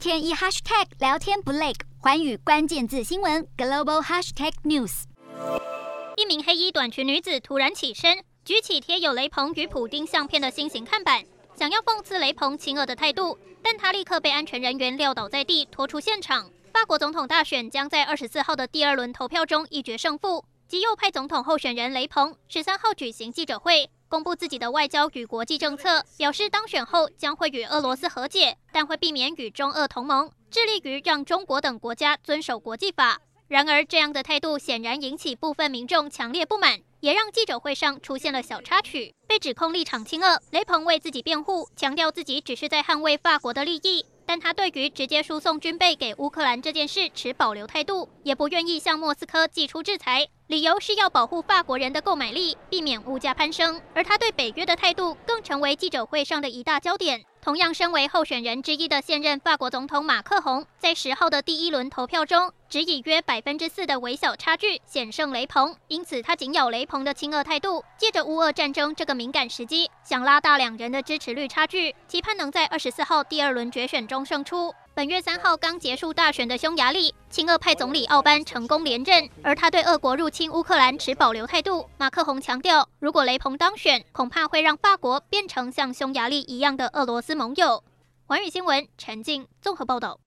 天一 hashtag 聊天不累，环宇关键字新闻 global hashtag news。一名黑衣短裙女子突然起身，举起贴有雷朋与普丁相片的新型看板，想要讽刺雷朋亲俄的态度，但她立刻被安全人员撂倒在地，拖出现场。法国总统大选将在二十四号的第二轮投票中一决胜负。极右派总统候选人雷朋十三号举行记者会，公布自己的外交与国际政策，表示当选后将会与俄罗斯和解，但会避免与中俄同盟，致力于让中国等国家遵守国际法。然而，这样的态度显然引起部分民众强烈不满，也让记者会上出现了小插曲。被指控立场亲俄，雷鹏为自己辩护，强调自己只是在捍卫法国的利益。但他对于直接输送军备给乌克兰这件事持保留态度，也不愿意向莫斯科祭出制裁，理由是要保护法国人的购买力，避免物价攀升。而他对北约的态度更成为记者会上的一大焦点。同样身为候选人之一的现任法国总统马克宏，在十号的第一轮投票中，只以约百分之四的微小差距险胜雷鹏，因此他紧咬雷鹏的亲俄态度，借着乌俄战争这个敏感时机，想拉大两人的支持率差距，期盼能在二十四号第二轮决选中胜出。本月三号刚结束大选的匈牙利亲俄派总理奥班成功连任，而他对俄国入侵乌克兰持保留态度。马克宏强调，如果雷鹏当选，恐怕会让法国变成像匈牙利一样的俄罗斯盟友。环宇新闻陈静综合报道。